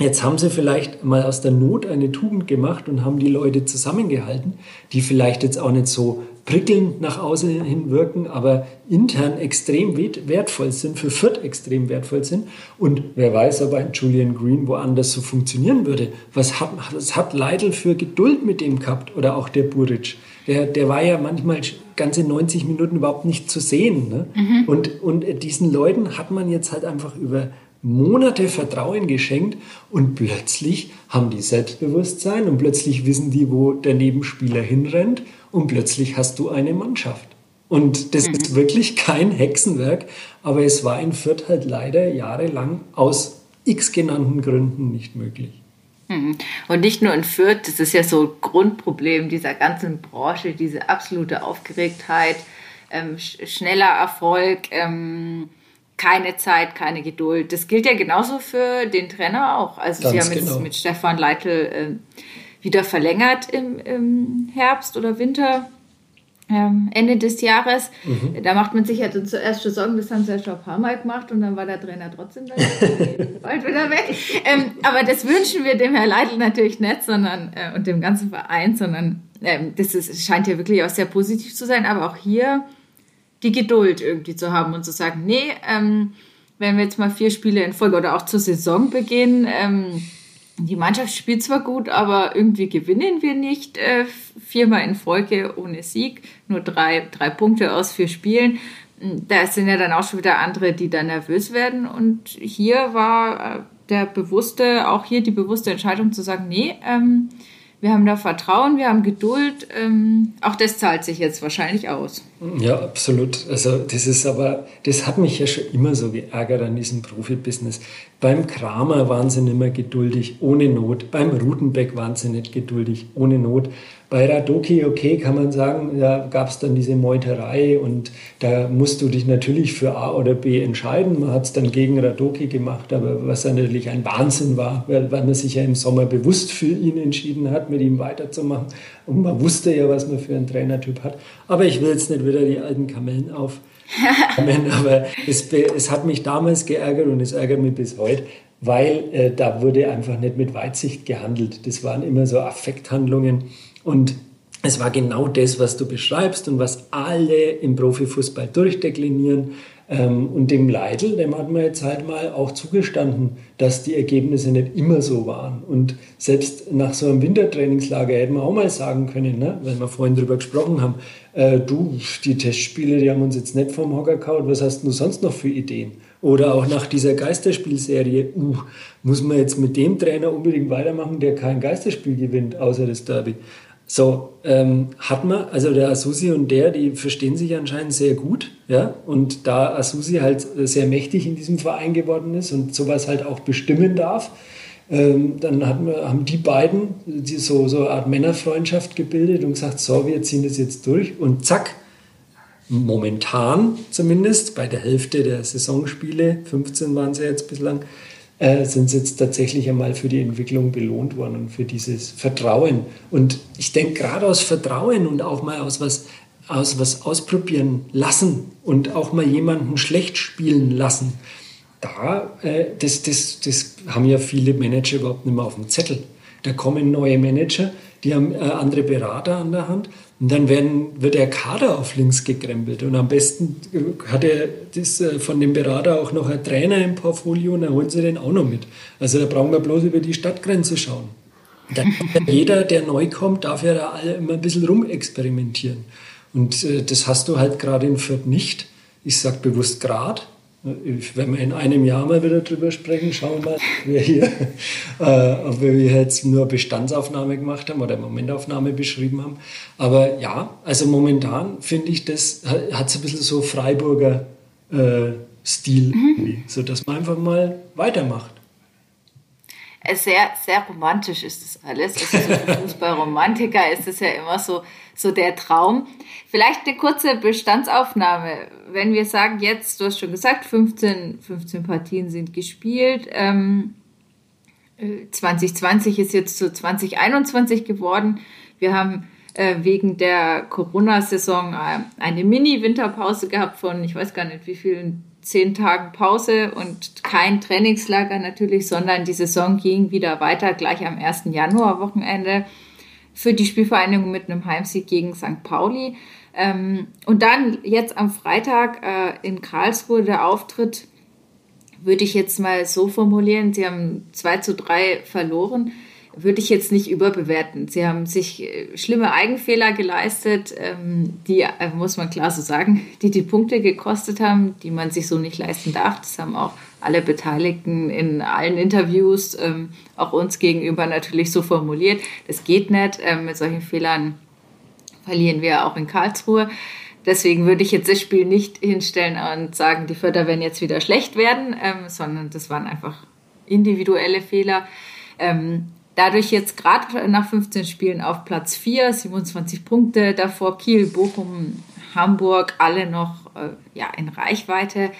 Jetzt haben sie vielleicht mal aus der Not eine Tugend gemacht und haben die Leute zusammengehalten, die vielleicht jetzt auch nicht so prickelnd nach außen hin wirken, aber intern extrem wertvoll sind, für Fürth extrem wertvoll sind. Und wer weiß, ob ein Julian Green woanders so funktionieren würde. Was hat, was hat Leidl für Geduld mit dem gehabt oder auch der Buric? Der, der war ja manchmal ganze 90 Minuten überhaupt nicht zu sehen. Ne? Mhm. Und, und diesen Leuten hat man jetzt halt einfach über Monate Vertrauen geschenkt und plötzlich haben die Selbstbewusstsein und plötzlich wissen die, wo der Nebenspieler hinrennt und plötzlich hast du eine Mannschaft. Und das mhm. ist wirklich kein Hexenwerk, aber es war in Fürth halt leider jahrelang aus x genannten Gründen nicht möglich. Mhm. Und nicht nur in Fürth, das ist ja so ein Grundproblem dieser ganzen Branche, diese absolute Aufgeregtheit, ähm, schneller Erfolg, ähm, keine Zeit, keine Geduld. Das gilt ja genauso für den Trainer auch. Also Ganz Sie haben jetzt genau. mit Stefan Leitl äh, wieder verlängert im, im Herbst oder Winter ähm, Ende des Jahres. Mhm. Da macht man sich ja zuerst schon Sorgen, das haben sie ja schon ein paar Mal gemacht und dann war der Trainer trotzdem bald wieder weg. Ähm, aber das wünschen wir dem Herr Leitl natürlich nicht, sondern äh, und dem ganzen Verein, sondern ähm, das ist, scheint ja wirklich auch sehr positiv zu sein, aber auch hier die Geduld irgendwie zu haben und zu sagen, nee, ähm, wenn wir jetzt mal vier Spiele in Folge oder auch zur Saisonbeginn ähm, die Mannschaft spielt zwar gut, aber irgendwie gewinnen wir nicht äh, viermal in Folge ohne Sieg, nur drei, drei Punkte aus vier Spielen. Da sind ja dann auch schon wieder andere, die da nervös werden. Und hier war äh, der bewusste, auch hier die bewusste Entscheidung zu sagen, nee, ähm, wir haben da Vertrauen, wir haben Geduld. Ähm, auch das zahlt sich jetzt wahrscheinlich aus. Ja, absolut. Also das ist aber, das hat mich ja schon immer so geärgert an diesem Profibusiness. Beim Kramer waren sie nicht mehr geduldig, ohne Not. Beim Rutenbeck waren sie nicht geduldig, ohne Not. Bei Radoki, okay, kann man sagen, da gab es dann diese Meuterei und da musst du dich natürlich für A oder B entscheiden. Man hat es dann gegen Radoki gemacht, aber was dann natürlich ein Wahnsinn war, weil, weil man sich ja im Sommer bewusst für ihn entschieden hat, mit ihm weiterzumachen. Und man wusste ja, was man für einen Trainertyp hat. Aber ich will jetzt nicht wieder die alten Kamellen auf. aber es, es hat mich damals geärgert und es ärgert mich bis heute, weil äh, da wurde einfach nicht mit Weitsicht gehandelt. Das waren immer so Affekthandlungen und es war genau das, was du beschreibst und was alle im Profifußball durchdeklinieren. Ähm, und dem Leidl, dem hat man jetzt halt mal auch zugestanden, dass die Ergebnisse nicht immer so waren. Und selbst nach so einem Wintertrainingslager hätten wir auch mal sagen können, ne, weil wir vorhin darüber gesprochen haben, äh, du, die Testspiele, die haben uns jetzt nicht vom Hocker kaut, was hast du sonst noch für Ideen? Oder auch nach dieser Geisterspielserie, uh, muss man jetzt mit dem Trainer unbedingt weitermachen, der kein Geisterspiel gewinnt, außer das Derby. So, ähm, hat man, also der Asusi und der, die verstehen sich anscheinend sehr gut, ja, und da Asusi halt sehr mächtig in diesem Verein geworden ist und sowas halt auch bestimmen darf, ähm, dann hat man, haben die beiden die so, so eine Art Männerfreundschaft gebildet und gesagt, so, wir ziehen das jetzt durch und zack, momentan zumindest, bei der Hälfte der Saisonspiele, 15 waren sie jetzt bislang, äh, sind sie jetzt tatsächlich einmal für die Entwicklung belohnt worden und für dieses Vertrauen. Und ich denke, gerade aus Vertrauen und auch mal aus was, aus was ausprobieren lassen und auch mal jemanden schlecht spielen lassen, da, äh, das, das, das haben ja viele Manager überhaupt nicht mehr auf dem Zettel. Da kommen neue Manager, die haben äh, andere Berater an der Hand und dann werden, wird der Kader auf links gekrempelt. Und am besten hat er das äh, von dem Berater auch noch ein Trainer im Portfolio und dann holen sie den auch noch mit. Also da brauchen wir bloß über die Stadtgrenze schauen. Dann jeder, der neu kommt, darf ja da immer ein bisschen rumexperimentieren. Und äh, das hast du halt gerade in Fürth nicht. Ich sage bewusst gerade, wenn wir in einem Jahr mal wieder drüber sprechen, schauen wir mal, ob wir hier, äh, ob wir jetzt nur Bestandsaufnahme gemacht haben oder Momentaufnahme beschrieben haben. Aber ja, also momentan finde ich, das hat so ein bisschen so Freiburger äh, Stil, mhm. so dass man einfach mal weitermacht. Sehr, sehr romantisch ist das alles. Also für Fußballromantiker ist es ja immer so, so der Traum. Vielleicht eine kurze Bestandsaufnahme. Wenn wir sagen, jetzt, du hast schon gesagt, 15, 15 Partien sind gespielt. Ähm, 2020 äh, ist jetzt zu 2021 geworden. Wir haben äh, wegen der Corona-Saison äh, eine Mini-Winterpause gehabt von, ich weiß gar nicht wie vielen, zehn Tagen Pause und kein Trainingslager natürlich, sondern die Saison ging wieder weiter gleich am 1. Januar-Wochenende für die Spielvereinigung mit einem Heimsieg gegen St. Pauli. Ähm, und dann jetzt am Freitag äh, in Karlsruhe der Auftritt, würde ich jetzt mal so formulieren, sie haben 2 zu 3 verloren. Würde ich jetzt nicht überbewerten. Sie haben sich äh, schlimme Eigenfehler geleistet, ähm, die, äh, muss man klar so sagen, die die Punkte gekostet haben, die man sich so nicht leisten darf. Das haben auch alle Beteiligten in allen Interviews, ähm, auch uns gegenüber natürlich so formuliert. Das geht nicht. Ähm, mit solchen Fehlern verlieren wir auch in Karlsruhe. Deswegen würde ich jetzt das Spiel nicht hinstellen und sagen, die Förder werden jetzt wieder schlecht werden, sondern das waren einfach individuelle Fehler. Dadurch jetzt gerade nach 15 Spielen auf Platz 4, 27 Punkte, davor Kiel, Bochum, Hamburg, alle noch äh, ja, in Reichweite.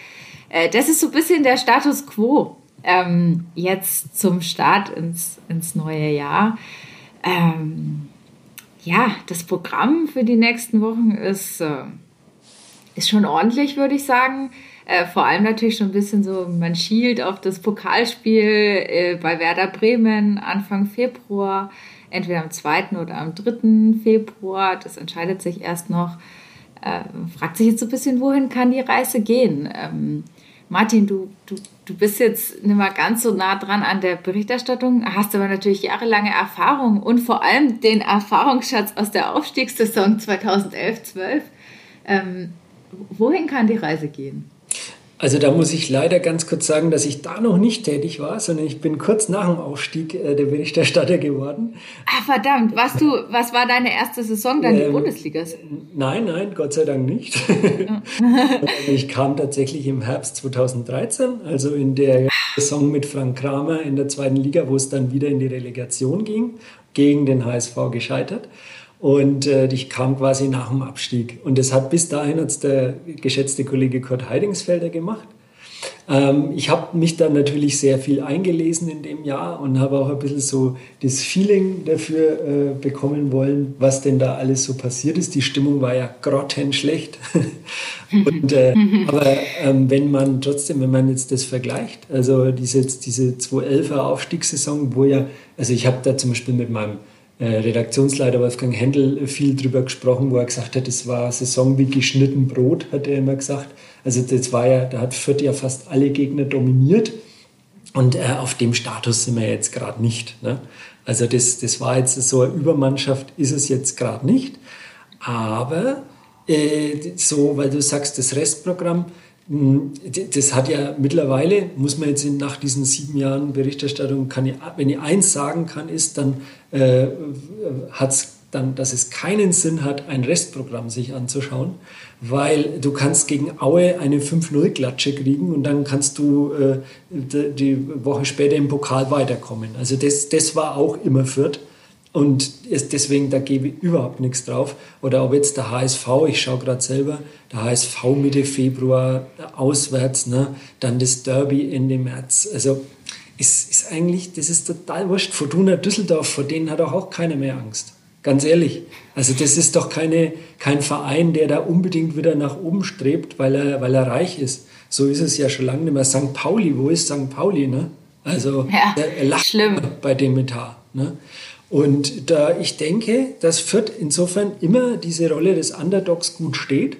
Äh, das ist so ein bisschen der Status quo ähm, jetzt zum Start ins, ins neue Jahr. Ähm, ja, das Programm für die nächsten Wochen ist, äh, ist schon ordentlich, würde ich sagen. Äh, vor allem natürlich schon ein bisschen so, man schielt auf das Pokalspiel äh, bei Werder Bremen Anfang Februar, entweder am 2. oder am 3. Februar. Das entscheidet sich erst noch. Äh, fragt sich jetzt so ein bisschen, wohin kann die Reise gehen? Ähm, Martin, du, du, du bist jetzt nicht mal ganz so nah dran an der Berichterstattung, hast aber natürlich jahrelange Erfahrung und vor allem den Erfahrungsschatz aus der Aufstiegssaison 2011-12. Ähm, wohin kann die Reise gehen? Also da muss ich leider ganz kurz sagen, dass ich da noch nicht tätig war, sondern ich bin kurz nach dem Aufstieg äh, der Berichterstatter geworden. Ah, verdammt, was du, was war deine erste Saison dann ähm, die Bundesliga? Nein, nein, Gott sei Dank nicht. ich kam tatsächlich im Herbst 2013, also in der Saison mit Frank Kramer in der zweiten Liga, wo es dann wieder in die Relegation ging, gegen den HSV gescheitert. Und äh, ich kam quasi nach dem Abstieg. Und das hat bis dahin hat's der geschätzte Kollege Kurt Heidingsfelder gemacht. Ähm, ich habe mich dann natürlich sehr viel eingelesen in dem Jahr und habe auch ein bisschen so das Feeling dafür äh, bekommen wollen, was denn da alles so passiert ist. Die Stimmung war ja grottenschlecht. und, äh, aber ähm, wenn man trotzdem, wenn man jetzt das vergleicht, also diese, diese 2011er Aufstiegssaison, wo ja, also ich habe da zum Beispiel mit meinem Redaktionsleiter Wolfgang Händel viel drüber gesprochen, wo er gesagt hat, es war Saison wie geschnitten Brot, hat er immer gesagt. Also das war ja, da hat Fürth ja fast alle Gegner dominiert und äh, auf dem Status sind wir jetzt gerade nicht. Ne? Also das, das war jetzt so eine Übermannschaft, ist es jetzt gerade nicht. Aber äh, so, weil du sagst, das Restprogramm, das hat ja mittlerweile, muss man jetzt nach diesen sieben Jahren Berichterstattung, ich, wenn ich eins sagen kann, ist, dann äh, hat dann, dass es keinen Sinn hat, ein Restprogramm sich anzuschauen, weil du kannst gegen Aue eine 5-0-Klatsche kriegen und dann kannst du äh, die Woche später im Pokal weiterkommen. Also das, das war auch immer Fürth. Und deswegen, da gebe ich überhaupt nichts drauf. Oder ob jetzt der HSV, ich schaue gerade selber, der HSV Mitte Februar auswärts, ne? dann das Derby Ende März. Also ist, ist eigentlich, das ist total wurscht. Fortuna Düsseldorf, vor denen hat auch, auch keiner mehr Angst. Ganz ehrlich. Also das ist doch keine, kein Verein, der da unbedingt wieder nach oben strebt, weil er, weil er reich ist. So ist es ja schon lange nicht mehr. St. Pauli, wo ist St. Pauli? Ne? Also ja, er lacht schlimm. bei dem Etat. Ne? Und da ich denke, dass Fürth insofern immer diese Rolle des Underdogs gut steht,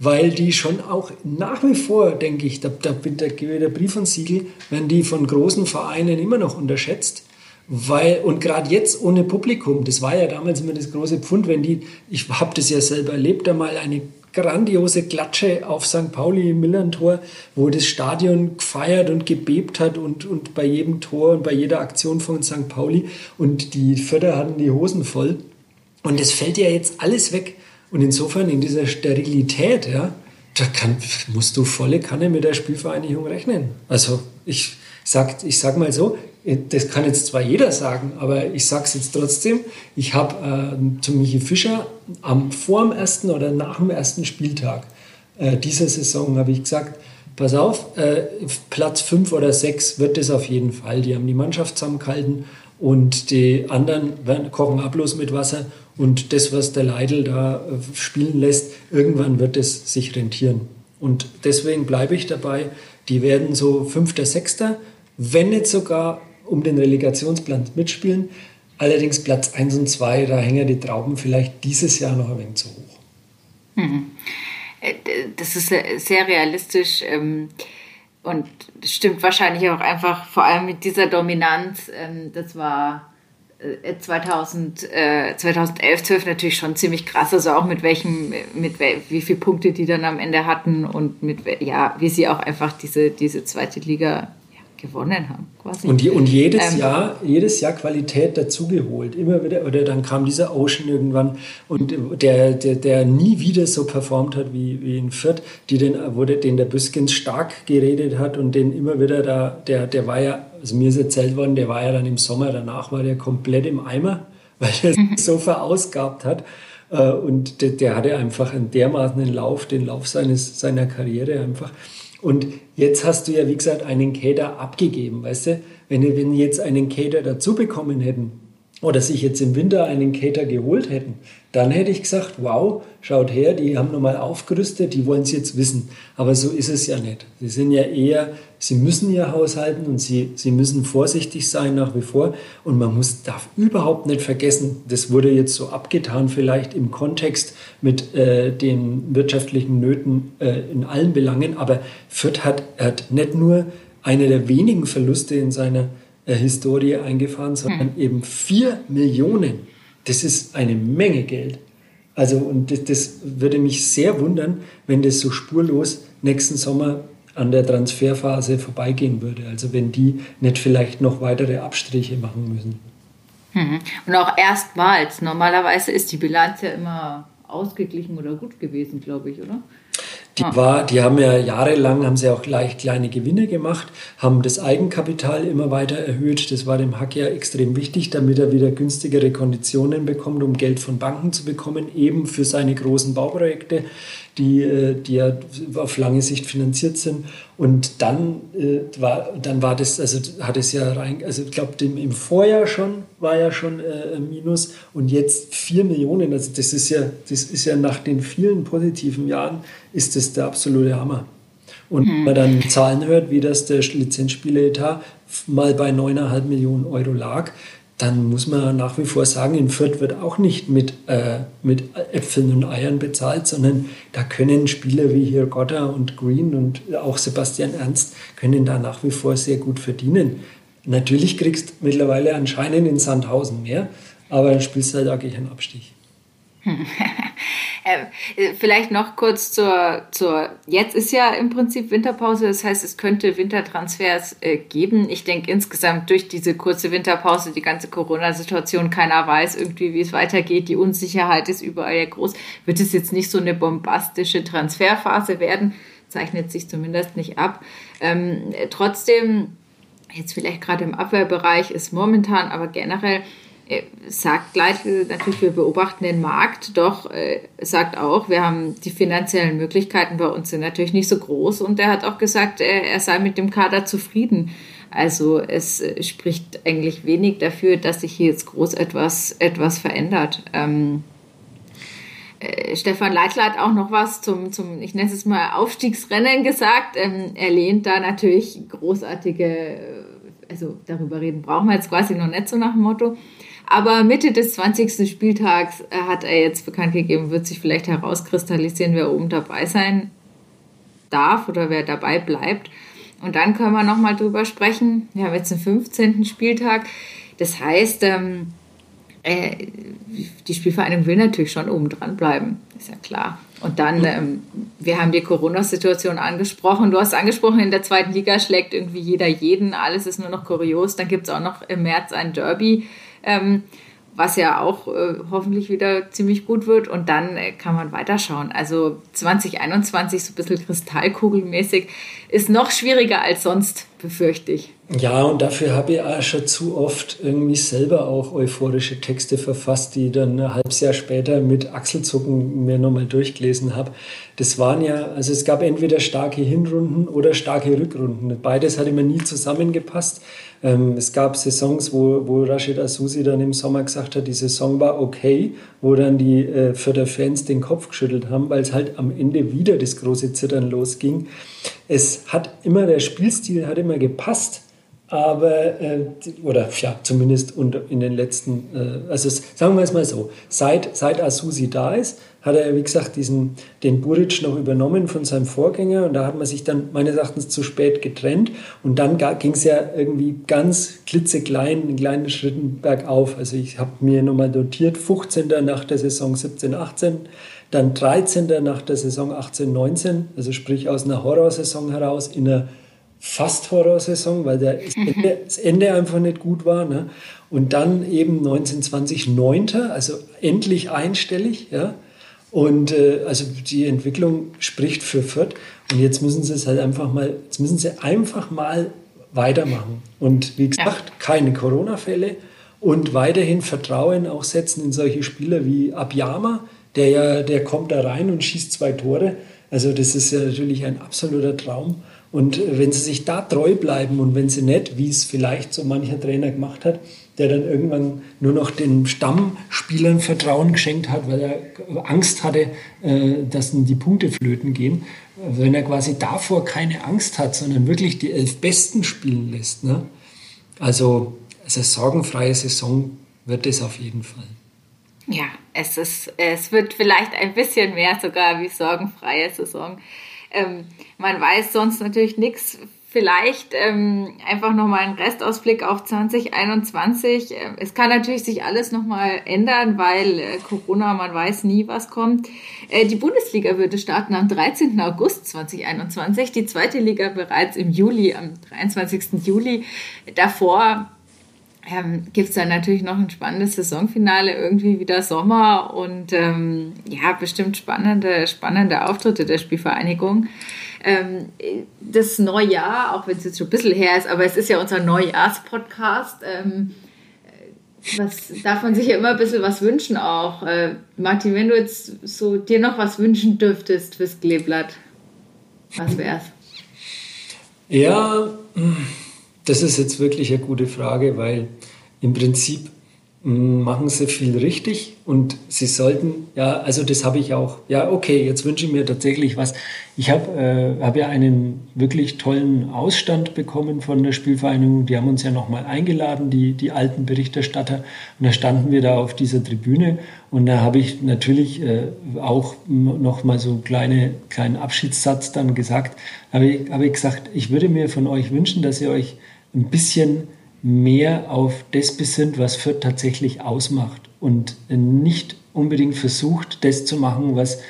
weil die schon auch nach wie vor, denke ich, da, da, da gebe der Brief und Siegel, werden die von großen Vereinen immer noch unterschätzt. Weil, und gerade jetzt ohne Publikum, das war ja damals immer das große Pfund, wenn die, ich habe das ja selber erlebt, einmal eine grandiose Klatsche auf St. Pauli im Millantor, wo das Stadion gefeiert und gebebt hat und, und bei jedem Tor und bei jeder Aktion von St. Pauli und die Förder hatten die Hosen voll. Und das fällt ja jetzt alles weg. Und insofern in dieser Sterilität, ja, da kann, musst du volle Kanne mit der Spielvereinigung rechnen. Also ich sag, ich sag mal so, das kann jetzt zwar jeder sagen, aber ich sage es jetzt trotzdem. Ich habe äh, zu Michi Fischer am, vor dem ersten oder nach dem ersten Spieltag äh, dieser Saison habe ich gesagt, pass auf, äh, Platz fünf oder sechs wird es auf jeden Fall. Die haben die Mannschaft zusammengehalten und die anderen werden, kochen ablos mit Wasser und das, was der Leidl da äh, spielen lässt, irgendwann wird es sich rentieren. Und deswegen bleibe ich dabei, die werden so Fünfter, Sechster, wenn nicht sogar um den Relegationsplan mitspielen. Allerdings Platz 1 und 2, da hängen die Trauben vielleicht dieses Jahr noch ein wenig zu hoch. Hm. Das ist sehr realistisch ähm, und stimmt wahrscheinlich auch einfach, vor allem mit dieser Dominanz. Ähm, das war 2000, äh, 2011, 12 natürlich schon ziemlich krass, also auch mit welchem, mit wie viele Punkte die dann am Ende hatten und mit, ja, wie sie auch einfach diese, diese zweite Liga gewonnen haben. Quasi. Und, die, und jedes ähm, Jahr, jedes Jahr Qualität dazugeholt. Immer wieder, oder dann kam dieser Ocean irgendwann und der, der, der nie wieder so performt hat wie, wie in Fürth, die den, wurde, den der Büskens stark geredet hat und den immer wieder da, der, der war ja, also mir ist erzählt worden, der war ja dann im Sommer danach, war der komplett im Eimer, weil er mhm. so verausgabt hat. Äh, und der, der hatte einfach einen dermaßen Lauf, den Lauf seines, seiner Karriere einfach. Und jetzt hast du ja, wie gesagt, einen Cater abgegeben, weißt du? Wenn wir jetzt einen Cater dazu bekommen hätten oder sich jetzt im Winter einen Cater geholt hätten, dann hätte ich gesagt, wow, schaut her, die haben nochmal aufgerüstet, die wollen es jetzt wissen. Aber so ist es ja nicht. Sie sind ja eher, sie müssen ihr Haushalten und sie, sie müssen vorsichtig sein nach wie vor. Und man muss, darf überhaupt nicht vergessen, das wurde jetzt so abgetan, vielleicht im Kontext mit äh, den wirtschaftlichen Nöten äh, in allen Belangen. Aber Fürth hat, hat nicht nur eine der wenigen Verluste in seiner äh, Historie eingefahren, sondern hm. eben vier Millionen das ist eine Menge Geld. Also, und das, das würde mich sehr wundern, wenn das so spurlos nächsten Sommer an der Transferphase vorbeigehen würde. Also wenn die nicht vielleicht noch weitere Abstriche machen müssen. Mhm. Und auch erstmals. Normalerweise ist die Bilanz ja immer ausgeglichen oder gut gewesen, glaube ich, oder? Die, war, die haben ja jahrelang, haben sie auch gleich kleine Gewinne gemacht, haben das Eigenkapital immer weiter erhöht. Das war dem Hack ja extrem wichtig, damit er wieder günstigere Konditionen bekommt, um Geld von Banken zu bekommen, eben für seine großen Bauprojekte die, äh, die ja auf lange Sicht finanziert sind. Und dann, äh, war, dann war das, also hat es ja rein, also ich glaube, im Vorjahr schon war ja schon äh, ein Minus und jetzt vier Millionen. Also das ist ja, das ist ja nach den vielen positiven Jahren, ist das der absolute Hammer. Und mhm. wenn man dann Zahlen hört, wie das der Lizenzspieletat mal bei 9,5 Millionen Euro lag, dann muss man nach wie vor sagen, in Fürth wird auch nicht mit, äh, mit Äpfeln und Eiern bezahlt, sondern da können Spieler wie hier Gotta und Green und auch Sebastian Ernst können da nach wie vor sehr gut verdienen. Natürlich kriegst du mittlerweile anscheinend in Sandhausen mehr, aber dann spielst du halt auch einen Abstich. Äh, vielleicht noch kurz zur, zur, jetzt ist ja im Prinzip Winterpause, das heißt, es könnte Wintertransfers äh, geben. Ich denke insgesamt durch diese kurze Winterpause, die ganze Corona-Situation, keiner weiß irgendwie, wie es weitergeht, die Unsicherheit ist überall ja groß, wird es jetzt nicht so eine bombastische Transferphase werden, zeichnet sich zumindest nicht ab. Ähm, trotzdem, jetzt vielleicht gerade im Abwehrbereich ist momentan, aber generell sagt gleich natürlich, wir beobachten den Markt, doch äh, sagt auch, wir haben die finanziellen Möglichkeiten bei uns sind natürlich nicht so groß und er hat auch gesagt, er, er sei mit dem Kader zufrieden. Also es äh, spricht eigentlich wenig dafür, dass sich hier jetzt groß etwas, etwas verändert. Ähm, äh, Stefan Leitler hat auch noch was zum, zum ich nenne es mal Aufstiegsrennen gesagt. Ähm, er lehnt da natürlich großartige, also darüber reden brauchen wir jetzt quasi noch nicht so nach dem Motto. Aber Mitte des 20. Spieltags äh, hat er jetzt bekannt gegeben, wird sich vielleicht herauskristallisieren, wer oben dabei sein darf oder wer dabei bleibt. Und dann können wir nochmal drüber sprechen. Wir haben jetzt den 15. Spieltag. Das heißt, ähm, äh, die Spielvereinigung will natürlich schon oben dran bleiben, ist ja klar. Und dann, ähm, wir haben die Corona-Situation angesprochen. Du hast angesprochen, in der zweiten Liga schlägt irgendwie jeder jeden. Alles ist nur noch kurios. Dann gibt es auch noch im März ein Derby ähm, was ja auch äh, hoffentlich wieder ziemlich gut wird. Und dann äh, kann man weiterschauen. Also 2021 so ein bisschen kristallkugelmäßig ist noch schwieriger als sonst, befürchte ich. Ja, und dafür habe ich auch schon zu oft irgendwie selber auch euphorische Texte verfasst, die dann ein halbes Jahr später mit Achselzucken mir nochmal durchgelesen habe. Das waren ja, also es gab entweder starke Hinrunden oder starke Rückrunden. Beides hat immer nie zusammengepasst. Ähm, es gab Saisons, wo, wo Rashid Asusi dann im Sommer gesagt hat, die Saison war okay, wo dann die äh, Fans den Kopf geschüttelt haben, weil es halt am Ende wieder das große Zittern losging. Es hat immer, der Spielstil hat immer gepasst aber, äh, oder ja, zumindest in den letzten, äh, also sagen wir es mal so, seit, seit Asusi da ist, hat er, wie gesagt, diesen, den Buric noch übernommen von seinem Vorgänger und da hat man sich dann meines Erachtens zu spät getrennt und dann ging es ja irgendwie ganz klitzeklein, in kleinen Schritten bergauf. Also ich habe mir nochmal notiert, 15. nach der Saison 17, 18, dann 13. nach der Saison 18, 19, also sprich aus einer Horrorsaison heraus in einer fast Horrorsaison, weil der das Ende, das Ende einfach nicht gut war. Ne? Und dann eben 1920 Neunter, also endlich einstellig. Ja? Und äh, also die Entwicklung spricht für Fürth. Und jetzt müssen sie es halt einfach mal, jetzt müssen sie einfach mal weitermachen. Und wie gesagt, ja. keine Corona-Fälle und weiterhin Vertrauen auch setzen in solche Spieler wie Abiyama, der ja, der kommt da rein und schießt zwei Tore. Also das ist ja natürlich ein absoluter Traum. Und wenn sie sich da treu bleiben und wenn sie nicht, wie es vielleicht so mancher Trainer gemacht hat, der dann irgendwann nur noch den Stammspielern Vertrauen geschenkt hat, weil er Angst hatte, äh, dass die Punkte flöten gehen. Wenn er quasi davor keine Angst hat, sondern wirklich die elf Besten spielen lässt. Ne? Also, also sorgenfreie Saison wird es auf jeden Fall. Ja, es, ist, es wird vielleicht ein bisschen mehr sogar wie sorgenfreie Saison. Ähm, man weiß sonst natürlich nichts. Vielleicht ähm, einfach nochmal ein Restausblick auf 2021. Ähm, es kann natürlich sich alles nochmal ändern, weil äh, Corona, man weiß nie, was kommt. Äh, die Bundesliga würde starten am 13. August 2021, die zweite Liga bereits im Juli, am 23. Juli. Davor ähm, gibt es dann natürlich noch ein spannendes Saisonfinale, irgendwie wieder Sommer und ähm, ja, bestimmt spannende, spannende Auftritte der Spielvereinigung. Ähm, das Neujahr, auch wenn es jetzt schon ein bisschen her ist, aber es ist ja unser Neujahrspodcast. Ähm, was darf man sich ja immer ein bisschen was wünschen auch. Äh, Martin, wenn du jetzt so dir noch was wünschen dürftest fürs Kleeblatt, was wär's? Ja, das ist jetzt wirklich eine gute Frage, weil im Prinzip machen sie viel richtig und sie sollten, ja, also das habe ich auch, ja, okay, jetzt wünsche ich mir tatsächlich was. Ich habe äh, hab ja einen wirklich tollen Ausstand bekommen von der Spielvereinigung. Die haben uns ja nochmal eingeladen, die, die alten Berichterstatter. Und da standen wir da auf dieser Tribüne und da habe ich natürlich äh, auch nochmal so einen kleine, kleinen Abschiedssatz dann gesagt. Habe ich, hab ich gesagt, ich würde mir von euch wünschen, dass ihr euch ein bisschen mehr auf das besinnt, was Fürth tatsächlich ausmacht und nicht unbedingt versucht, das zu machen, was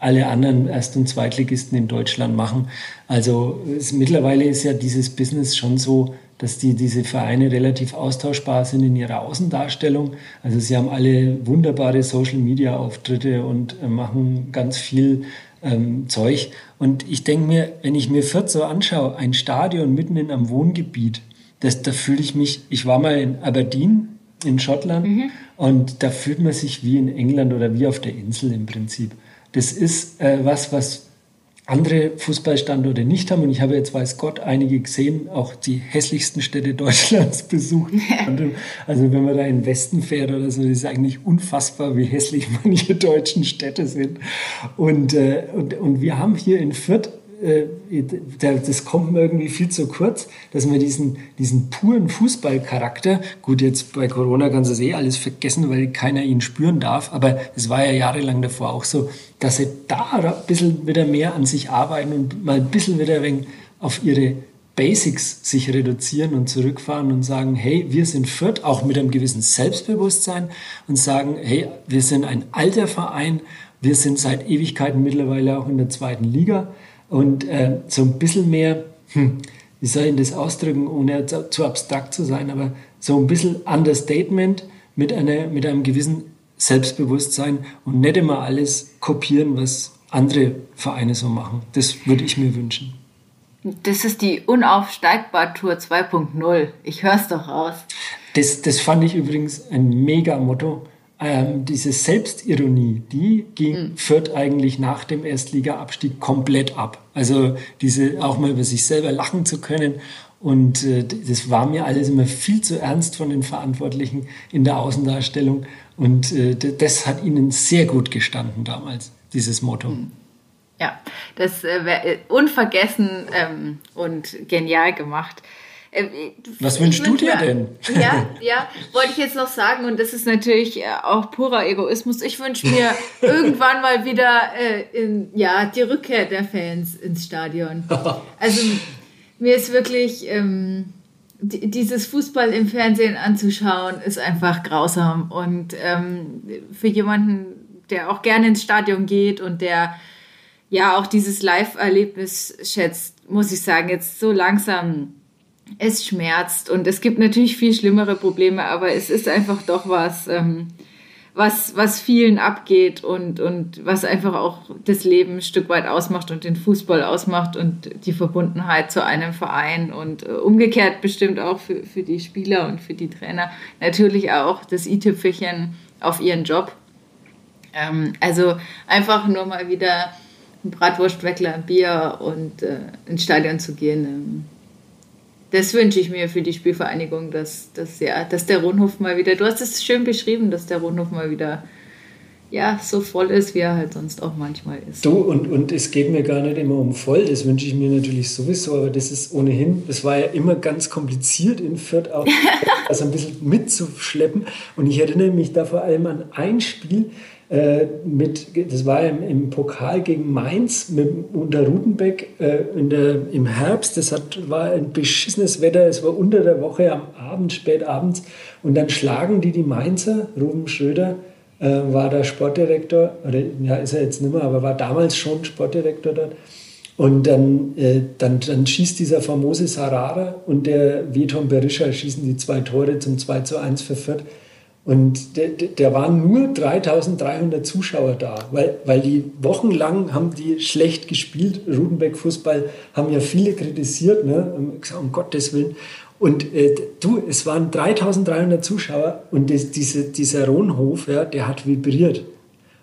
alle anderen Erst- und Zweitligisten in Deutschland machen. Also es, mittlerweile ist ja dieses Business schon so, dass die, diese Vereine relativ austauschbar sind in ihrer Außendarstellung. Also sie haben alle wunderbare Social-Media-Auftritte und äh, machen ganz viel ähm, Zeug. Und ich denke mir, wenn ich mir Fürth so anschaue, ein Stadion mitten in einem Wohngebiet, das, da fühle ich mich, ich war mal in Aberdeen in Schottland mhm. und da fühlt man sich wie in England oder wie auf der Insel im Prinzip. Das ist äh, was, was andere Fußballstandorte nicht haben. Und ich habe jetzt, weiß Gott, einige gesehen, auch die hässlichsten Städte Deutschlands besucht. also wenn man da in den Westen fährt oder so, ist eigentlich unfassbar, wie hässlich manche deutschen Städte sind. Und, äh, und, und wir haben hier in Fürth das kommt mir irgendwie viel zu kurz, dass man diesen, diesen puren Fußballcharakter, gut, jetzt bei Corona kannst du das eh alles vergessen, weil keiner ihn spüren darf, aber es war ja jahrelang davor auch so, dass sie da ein bisschen wieder mehr an sich arbeiten und mal ein bisschen wieder ein auf ihre Basics sich reduzieren und zurückfahren und sagen, hey, wir sind Fürth, auch mit einem gewissen Selbstbewusstsein und sagen, hey, wir sind ein alter Verein, wir sind seit Ewigkeiten mittlerweile auch in der zweiten Liga und äh, so ein bisschen mehr, hm, wie soll ich das ausdrücken, ohne zu abstrakt zu sein, aber so ein bisschen Understatement mit, einer, mit einem gewissen Selbstbewusstsein und nicht immer alles kopieren, was andere Vereine so machen. Das würde ich mir wünschen. Das ist die Unaufsteigbar-Tour 2.0. Ich höre es doch raus. Das, das fand ich übrigens ein mega Motto ähm, diese Selbstironie, die ging, mhm. führt eigentlich nach dem Erstliga-Abstieg komplett ab. Also diese auch mal über sich selber lachen zu können. Und äh, das war mir alles immer viel zu ernst von den Verantwortlichen in der Außendarstellung. Und äh, das hat ihnen sehr gut gestanden damals, dieses Motto. Mhm. Ja, das äh, wäre äh, unvergessen ähm, und genial gemacht. Äh, Was wünschst du dir denn? Ja, ja, wollte ich jetzt noch sagen und das ist natürlich äh, auch purer Egoismus. Ich wünsche mir irgendwann mal wieder äh, in, ja die Rückkehr der Fans ins Stadion. Also mir ist wirklich ähm, dieses Fußball im Fernsehen anzuschauen ist einfach grausam und ähm, für jemanden, der auch gerne ins Stadion geht und der ja auch dieses Live-Erlebnis schätzt, muss ich sagen, jetzt so langsam es schmerzt und es gibt natürlich viel schlimmere Probleme, aber es ist einfach doch was, ähm, was, was vielen abgeht und, und was einfach auch das Leben ein Stück weit ausmacht und den Fußball ausmacht und die Verbundenheit zu einem Verein und äh, umgekehrt bestimmt auch für, für die Spieler und für die Trainer natürlich auch das i-Tüpfelchen auf ihren Job. Ähm, also einfach nur mal wieder ein Bratwurstweckler, ein Bier und äh, ins Stadion zu gehen. Ähm, das wünsche ich mir für die Spielvereinigung, dass, dass, ja, dass der Rundhof mal wieder, du hast es schön beschrieben, dass der Rundhof mal wieder ja, so voll ist, wie er halt sonst auch manchmal ist. Du, und, und es geht mir gar nicht immer um voll, das wünsche ich mir natürlich sowieso, aber das ist ohnehin, das war ja immer ganz kompliziert in Fürth auch, also ein bisschen mitzuschleppen. Und ich erinnere mich da vor allem an ein Spiel, äh, mit, das war im, im, Pokal gegen Mainz mit, unter Rudenbeck äh, in der, im Herbst. Das hat, war ein beschissenes Wetter. Es war unter der Woche am Abend, spät abends. Und dann schlagen die die Mainzer. Ruben Schröder äh, war der Sportdirektor, oder ja, ist er jetzt nicht mehr, aber war damals schon Sportdirektor dort. Und dann, äh, dann, dann schießt dieser famose Sarara und der Veton Berisha schießen die zwei Tore zum 2 zu 1 für Fürth. Und der waren nur 3300 Zuschauer da, weil, weil die wochenlang haben die schlecht gespielt. Rudenbeck Fußball haben ja viele kritisiert, ne? Gesagt, um Gottes Willen. Und äh, du, es waren 3300 Zuschauer und das, diese, dieser Rohnhof, ja, der hat vibriert.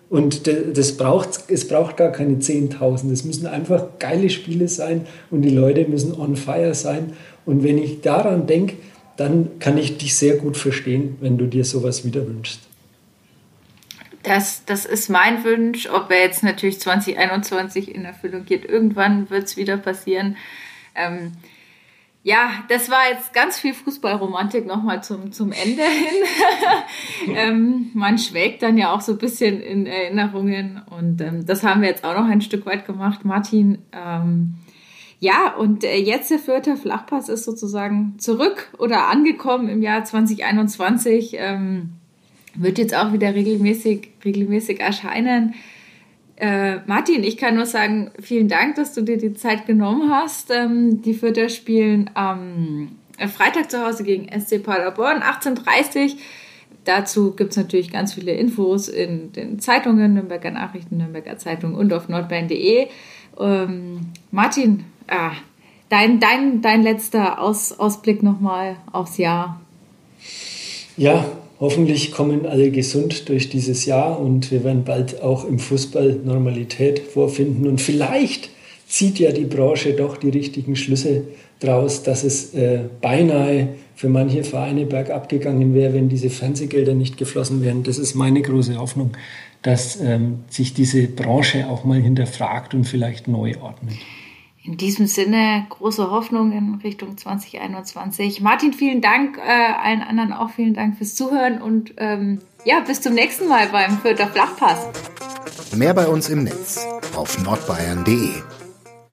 Und das braucht, es braucht gar keine 10.000. Es müssen einfach geile Spiele sein und die Leute müssen on fire sein. Und wenn ich daran denke, dann kann ich dich sehr gut verstehen, wenn du dir sowas wieder wünschst. Das, das ist mein Wunsch, ob er jetzt natürlich 2021 in Erfüllung geht. Irgendwann wird es wieder passieren. Ähm, ja, das war jetzt ganz viel Fußballromantik nochmal zum, zum Ende hin. ähm, man schwelgt dann ja auch so ein bisschen in Erinnerungen und ähm, das haben wir jetzt auch noch ein Stück weit gemacht. Martin, ähm, ja, und äh, jetzt der vierte Flachpass ist sozusagen zurück oder angekommen im Jahr 2021. Ähm, wird jetzt auch wieder regelmäßig, regelmäßig erscheinen. Äh, Martin, ich kann nur sagen, vielen Dank, dass du dir die Zeit genommen hast. Ähm, die Fürther spielen am äh, Freitag zu Hause gegen SC Paderborn, 18.30 Dazu gibt es natürlich ganz viele Infos in den Zeitungen, Nürnberger Nachrichten, Nürnberger Zeitung und auf nordbayern.de. Ähm, Martin, ah, dein, dein, dein letzter Aus, Ausblick nochmal aufs Jahr. Ja, hoffentlich kommen alle gesund durch dieses Jahr und wir werden bald auch im Fußball Normalität vorfinden. Und vielleicht zieht ja die Branche doch die richtigen Schlüsse draus, dass es äh, beinahe für manche Vereine bergab gegangen wäre, wenn diese Fernsehgelder nicht geflossen wären. Das ist meine große Hoffnung, dass ähm, sich diese Branche auch mal hinterfragt und vielleicht neu ordnet. In diesem Sinne große Hoffnung in Richtung 2021. Martin, vielen Dank, äh, allen anderen auch vielen Dank fürs Zuhören und ähm, ja, bis zum nächsten Mal beim Fürther Flachpass. Mehr bei uns im Netz auf nordbayern.de.